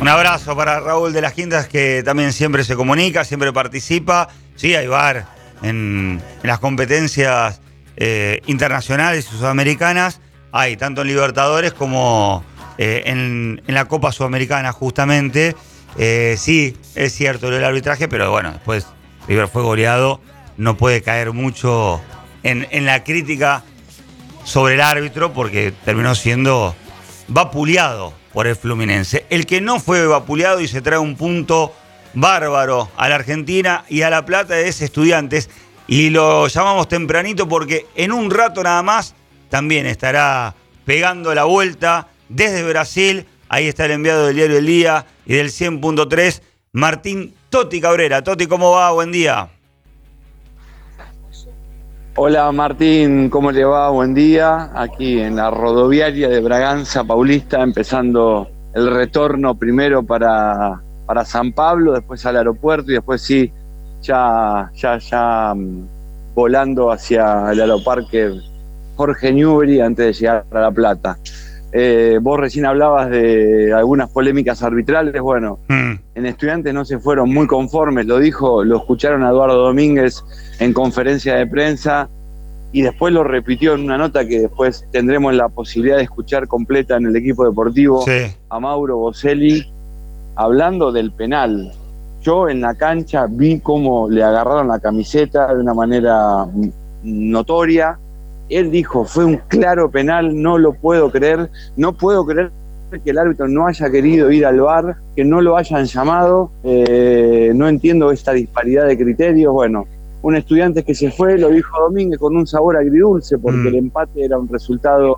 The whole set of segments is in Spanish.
Un abrazo para Raúl de las Quintas que también siempre se comunica, siempre participa. Sí, hay bar en, las competencias eh, internacionales y sudamericanas. Hay tanto en Libertadores como eh, en, la Copa Sudamericana justamente. Eh, sí, es cierto el arbitraje, pero bueno, después River fue goleado. No puede caer mucho en la crítica sobre el árbitro porque terminó siendo vapuleado por el Fluminense. El que no fue vapuleado y se trae un punto bárbaro a la Argentina y a La Plata es Estudiantes. Y lo llamamos tempranito porque en un rato nada más también estará pegando la vuelta desde Brasil. Ahí está el enviado del diario El Día y del 100.3, Martín Toti Cabrera. Toti, ¿cómo va? Buen día. Hola Martín, ¿cómo le va? Buen día. Aquí en la rodoviaria de Braganza Paulista, empezando el retorno primero para, para San Pablo, después al aeropuerto y después sí, ya, ya, ya mm, volando hacia el aeroparque Jorge Newbery antes de llegar a La Plata. Eh, vos recién hablabas de algunas polémicas arbitrales. Bueno, Mm, en Estudiantes no se fueron muy conformes, lo dijo, lo escucharon a Eduardo Domínguez en conferencia de prensa y después lo repitió en una nota que después tendremos la posibilidad de escuchar completa en el equipo deportivo sí. a Mauro Boselli hablando del penal. Yo en la cancha vi cómo le agarraron la camiseta de una manera notoria. Él dijo, fue un claro penal, no lo puedo creer, no puedo creer que el árbitro no haya querido ir al bar, que no lo hayan llamado, eh, no entiendo esta disparidad de criterios. Bueno, un estudiante que se fue, lo dijo Domínguez, con un sabor agridulce, porque Mm. el empate era un resultado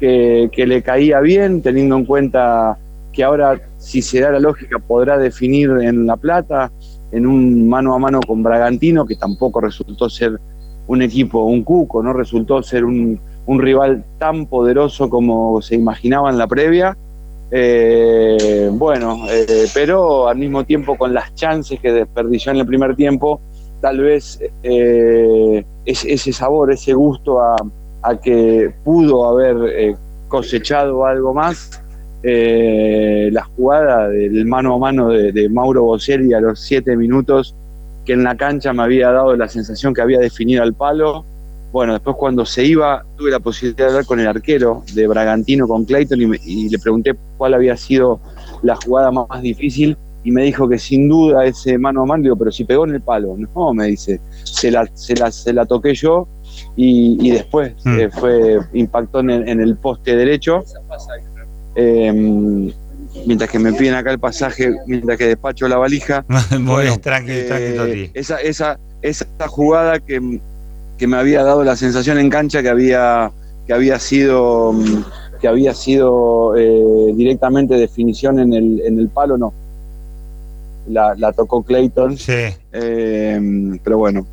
que, que le caía bien, teniendo en cuenta que ahora, si se da la lógica, podrá definir en La Plata, en un mano a mano con Bragantino, que tampoco resultó ser un equipo, un cuco, no resultó ser un, rival tan poderoso como se imaginaba en la previa. Eh, bueno, eh, pero al mismo tiempo con las chances que desperdició en el primer tiempo, tal vez eh, es- ese sabor, ese gusto a, que pudo haber cosechado algo más. la jugada del mano a mano de, de Mauro Boselli a los siete minutos, que en la cancha me había dado la sensación que había definido al palo. Bueno, después cuando se iba, tuve la posibilidad de hablar con el arquero de Bragantino, con Clayton, y, me- y le pregunté cuál había sido la jugada más, más difícil, y me dijo que sin duda ese mano a mano, digo, pero si pegó en el palo, no, me dice, se la, se la, se la toqué yo, y, y después Mm. eh, fue impactó en el, en el poste derecho. Eh, mientras que me piden acá el pasaje, mientras que despacho la valija, Bueno, tranqui, eh, tranqui, esa, esa, esa jugada que, que me había dado la sensación en cancha que había, que había sido, que había sido eh, directamente definición en el, en el palo, no. La, la tocó Clayton, Sí. eh, pero bueno.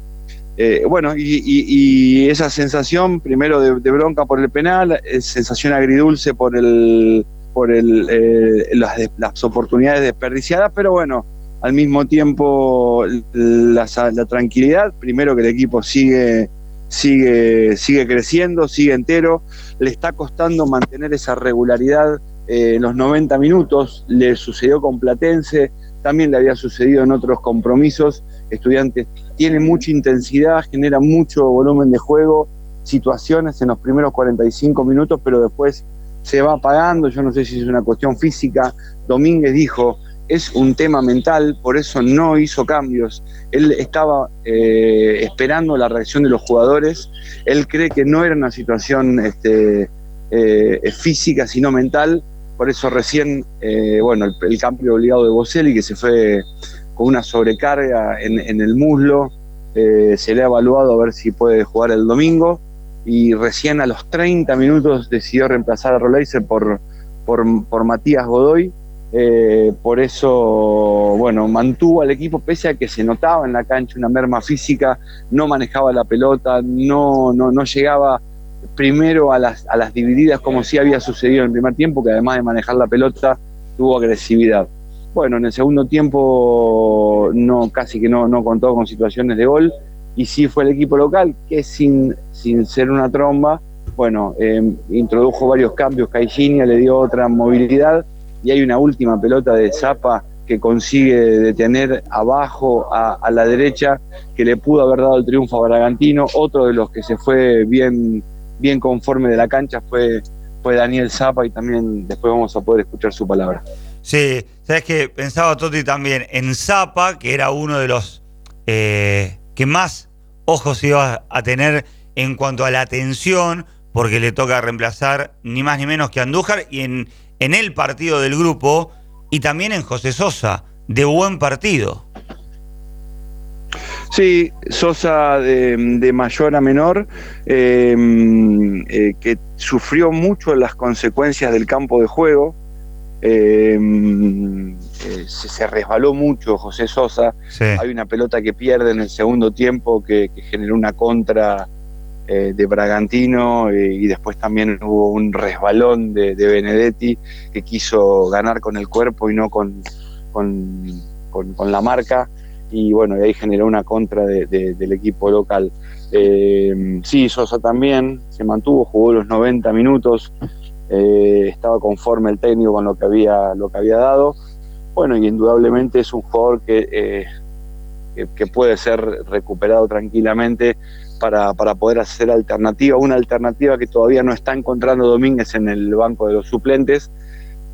Eh, bueno, y, y- y esa sensación, primero de, de bronca por el penal, eh, sensación agridulce por el por eh, las, las oportunidades desperdiciadas, pero bueno, al mismo tiempo la, la tranquilidad, primero que el equipo sigue, sigue, sigue creciendo, sigue entero, le está costando mantener esa regularidad eh, los 90 minutos, le sucedió con Platense, también le había sucedido en otros compromisos, estudiantes tiene mucha intensidad, genera mucho volumen de juego, situaciones en los primeros 45 minutos, pero después se va apagando, yo no sé si es una cuestión física, Domínguez dijo, es un tema mental, por eso no hizo cambios, él estaba eh, esperando la reacción de los jugadores, él cree que no era una situación este, eh, física, sino mental, por eso recién, eh, bueno, el, cambio obligado de Boselli, que se fue con una sobrecarga en, en el muslo, se le ha evaluado a ver si puede jugar el domingo, y recién a los 30 minutos decidió reemplazar a Roleiser por, por, por Matías Godoy. Eh, por eso, bueno, mantuvo al equipo pese a que se notaba en la cancha una merma física, no manejaba la pelota, no, no, no llegaba primero a las, a las divididas como sí había sucedido en el primer tiempo, que además de manejar la pelota tuvo agresividad. Bueno, en el segundo tiempo no, casi que no, no contó con situaciones de gol y sí fue el equipo local que sin, sin ser una tromba, bueno, eh, introdujo varios cambios, Caixinha le dio otra movilidad y hay una última pelota de Zapa que consigue detener abajo a, a, la derecha, que le pudo haber dado el triunfo a Bragantino. Otro de los que se fue bien, bien conforme de la cancha fue, fue Daniel Zapa y también después vamos a poder escuchar su palabra. Sí, sabes que pensaba Toti también en Zapa, que era uno de los eh, que más ojos iba a tener en cuanto a la atención, porque le toca reemplazar ni más ni menos que Andújar y en, en el partido del grupo y también en José Sosa, de buen partido. Sí, Sosa de, mayor a menor, eh, eh, que sufrió mucho las consecuencias del campo de juego. Eh, se, se, resbaló mucho José Sosa. Sí. Hay una pelota que pierde en el segundo tiempo que, que generó una contra de Bragantino y después también hubo un resbalón de, de, Benedetti que quiso ganar con el cuerpo y no con, con, con, con la marca y bueno, y ahí generó una contra de, de, del equipo local. Eh, sí, Sosa también se mantuvo, jugó los 90 minutos, eh, estaba conforme el técnico con lo que había, lo que había dado. Bueno, y indudablemente es un jugador que, eh, que, que, puede ser recuperado tranquilamente para, para poder hacer alternativa, una alternativa que todavía no está encontrando Domínguez en el banco de los suplentes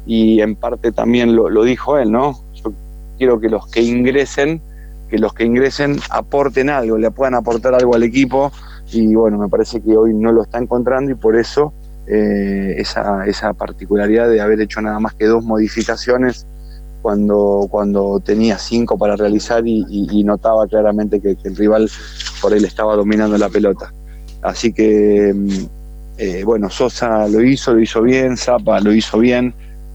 y en parte también lo, lo dijo él, ¿no? Yo quiero que los que ingresen que los que ingresen aporten algo, le puedan aportar algo al equipo y bueno, me parece que hoy no lo está encontrando y por eso eh, esa, esa particularidad de haber hecho nada más que dos modificaciones cuando, cuando tenía cinco para realizar y, y, y notaba claramente que, que, el rival por él estaba dominando la pelota. Así que, eh, bueno, Sosa lo hizo, lo hizo bien, Zapa lo hizo bien,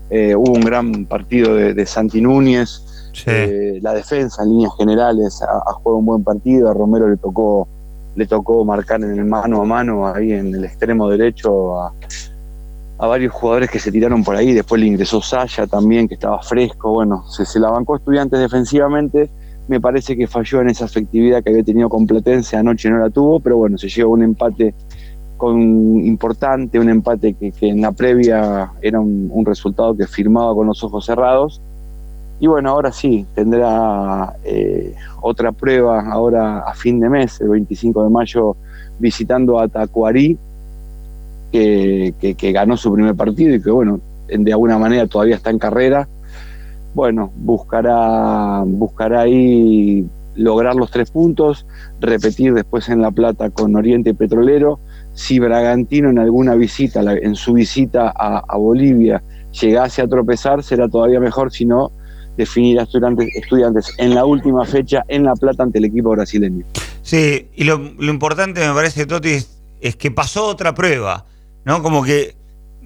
eh, hubo un gran partido de, de Santi Núñez, Sí. Eh, la defensa en líneas generales ha, ha, jugado un buen partido, a Romero le tocó, le tocó marcar en el mano a mano ahí en el extremo derecho a, a varios jugadores que se tiraron por ahí, después le ingresó Saya también, que estaba fresco, bueno, se, se la bancó estudiantes defensivamente, me parece que falló en esa efectividad que había tenido con Platense, anoche no la tuvo, pero bueno, se llevó un empate con importante, un empate que, que en la previa era un, un resultado que firmaba con los ojos cerrados, y bueno, ahora sí, tendrá eh, otra prueba ahora a fin de mes, el 25 de mayo, visitando a Tacuarí, que, ganó su primer partido y que bueno, de alguna manera todavía está en carrera. Bueno, buscará, buscará ahí lograr los tres puntos, repetir después en La Plata con Oriente Petrolero. Si Bragantino en alguna visita, en su visita a, Bolivia, llegase a tropezar, será todavía mejor, si no, definir a estudiantes, estudiantes en la última fecha en La Plata ante el equipo brasileño. Sí, y lo, importante me parece, Toti, es, que pasó otra prueba, ¿no? Como que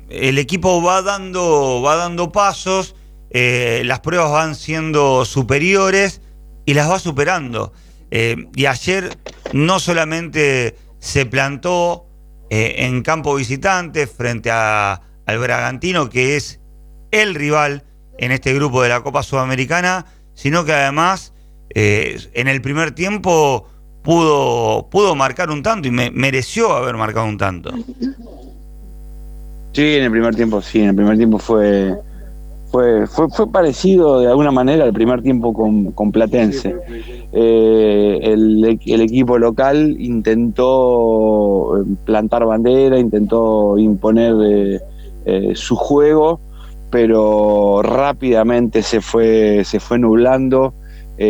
el equipo va dando, va dando pasos, eh, las pruebas van siendo superiores y las va superando. Eh, y ayer no solamente se plantó eh, en campo visitante frente a, al Bragantino, que es el rival, en este grupo de la Copa Sudamericana, sino que además en el primer tiempo pudo, pudo marcar un tanto y me, mereció haber marcado un tanto. Sí, en el primer tiempo sí, en el primer tiempo fue, fue, fue, fue parecido de alguna manera al primer tiempo con, con Platense. Eh, el, el, equipo local intentó eh, plantar bandera, intentó imponer eh, eh, su juego pero rápidamente se fue, se fue nublando.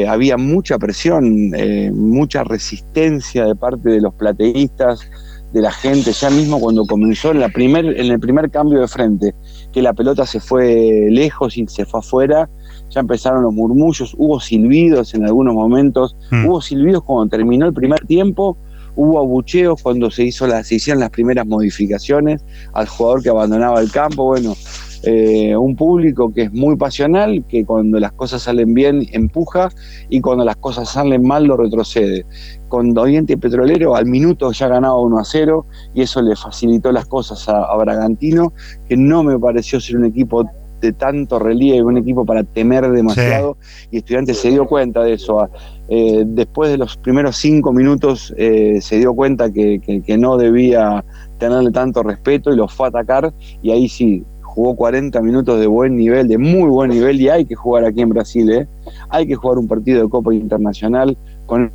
Había mucha presión, mucha resistencia de parte de los plateístas, de la gente, ya mismo cuando comenzó en, la primer, en el primer cambio de frente, que la pelota se fue lejos y se fue afuera, ya empezaron los murmullos, hubo silbidos en algunos momentos, mm. hubo silbidos cuando terminó el primer tiempo, hubo abucheos cuando se, hizo la, se hicieron las primeras modificaciones al jugador que abandonaba el campo, bueno, Eh, un público que es muy pasional, que cuando las cosas salen bien empuja y cuando las cosas salen mal lo retrocede. Con Oriente Petrolero al minuto ya ganaba 1 a 0 y eso le facilitó las cosas a, a Bragantino, que no me pareció ser un equipo de tanto relieve, un equipo para temer demasiado, y Estudiantes se dio cuenta de eso. Eh, después de los primeros cinco minutos eh, se dio cuenta que, que- que no debía tenerle tanto respeto y los fue a atacar, y ahí sí, jugó 40 minutos de buen nivel, de muy buen nivel, y hay que jugar aquí en Brasil, ¿eh? hay que jugar un partido de Copa Internacional con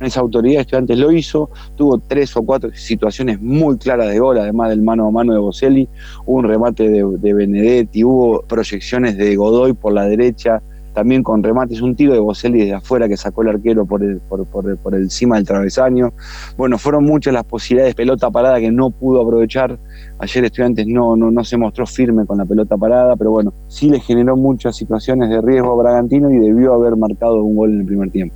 esa autoridad, Estudiantes lo hizo, tuvo tres o cuatro situaciones muy claras de gol, además del mano a mano de Boselli, hubo un remate de Benedetti, hubo proyecciones de Godoy por la derecha, también con remates, un tiro de Boselli desde afuera que sacó el arquero por, por, por, por encima del travesaño. Bueno, fueron muchas las posibilidades de pelota parada que no pudo aprovechar. Ayer Estudiantes no, no, no se mostró firme con la pelota parada, pero bueno, sí le generó muchas situaciones de riesgo a Bragantino y debió haber marcado un gol en el primer tiempo.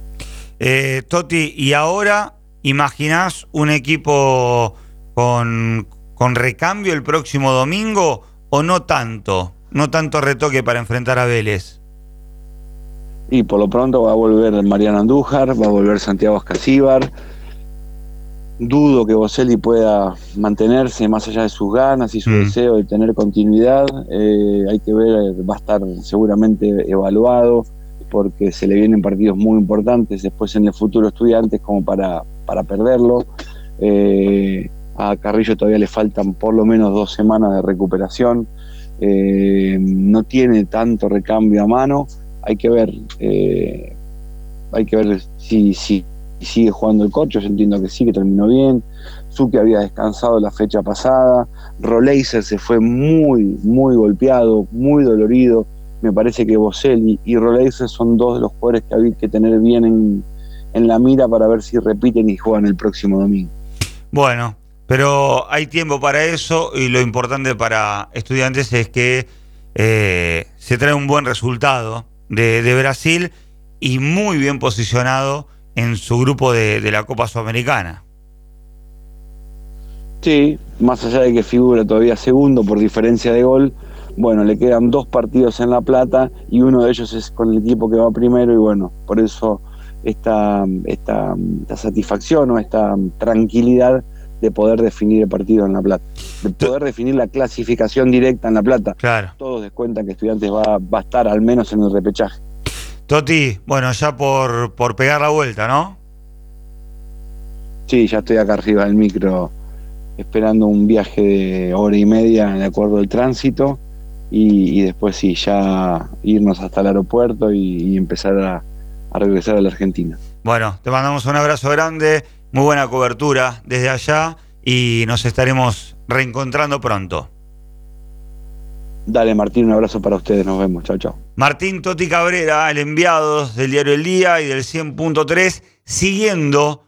Eh, Toti, y ahora imaginás un equipo con, con recambio el próximo domingo o no tanto? No tanto retoque para enfrentar a Vélez. Y por lo pronto va a volver Mariano Andújar, va a volver Santiago Escasíbar. Dudo que Boselli pueda mantenerse más allá de sus ganas y su Mm. deseo de tener continuidad. Eh, hay que ver, va a estar seguramente evaluado porque se le vienen partidos muy importantes después en el futuro estudiantes como para, para perderlo. Eh, a Carrillo todavía le faltan por lo menos dos semanas de recuperación. Eh, no tiene tanto recambio a mano. Hay que ver, eh, hay que ver si, si sigue jugando el coche. Yo entiendo que sí, que terminó bien. Suki había descansado la fecha pasada. Roleiser se fue muy, muy golpeado, muy dolorido. Me parece que Boselli y Roleiser son dos de los jugadores que hay que tener bien en, en la mira para ver si repiten y juegan el próximo domingo. Bueno, pero hay tiempo para eso y lo importante para estudiantes es que eh, se trae un buen resultado de, Brasil y muy bien posicionado en su grupo de, de la Copa Sudamericana. Sí, más allá de que figura todavía segundo por diferencia de gol, bueno, le quedan dos partidos en La Plata y uno de ellos es con el equipo que va primero y bueno, por eso esta, esta, esta satisfacción o esta tranquilidad de poder definir el partido en La Plata, de poder definir la clasificación directa en La Plata. Claro. Todos descuentan que Estudiantes va, va a estar al menos en el repechaje. Toti, bueno, ya por, por pegar la vuelta, ¿no? Sí, ya estoy acá arriba del micro esperando un viaje de hora y media de acuerdo al tránsito y, y después sí, ya irnos hasta el aeropuerto y, y empezar a, a regresar a la Argentina. Bueno, te mandamos un abrazo grande, muy buena cobertura desde allá y nos estaremos reencontrando pronto. Dale Martín, un abrazo para ustedes, nos vemos, chao, chao. Martín Toti Cabrera, el enviado del diario El Día y del 100.3, siguiendo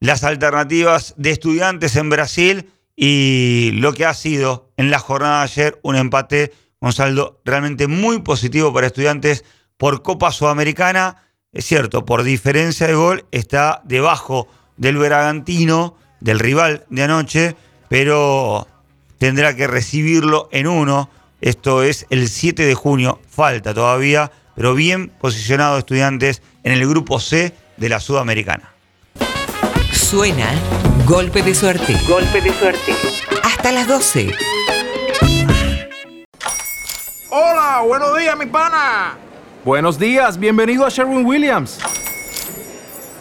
las alternativas de estudiantes en Brasil y lo que ha sido en la jornada de ayer un empate con saldo realmente muy positivo para estudiantes por Copa Sudamericana. Es cierto, por diferencia de gol está debajo del Bragantino, del rival de anoche, pero tendrá que recibirlo en uno. Esto es el 7 de junio, falta todavía, pero bien posicionado estudiantes en el grupo C de la Sudamericana. Suena Golpe de Suerte. Golpe de Suerte. Hasta las 12. Hola, buenos días, mi pana. Buenos días, bienvenido a Sherwin Williams.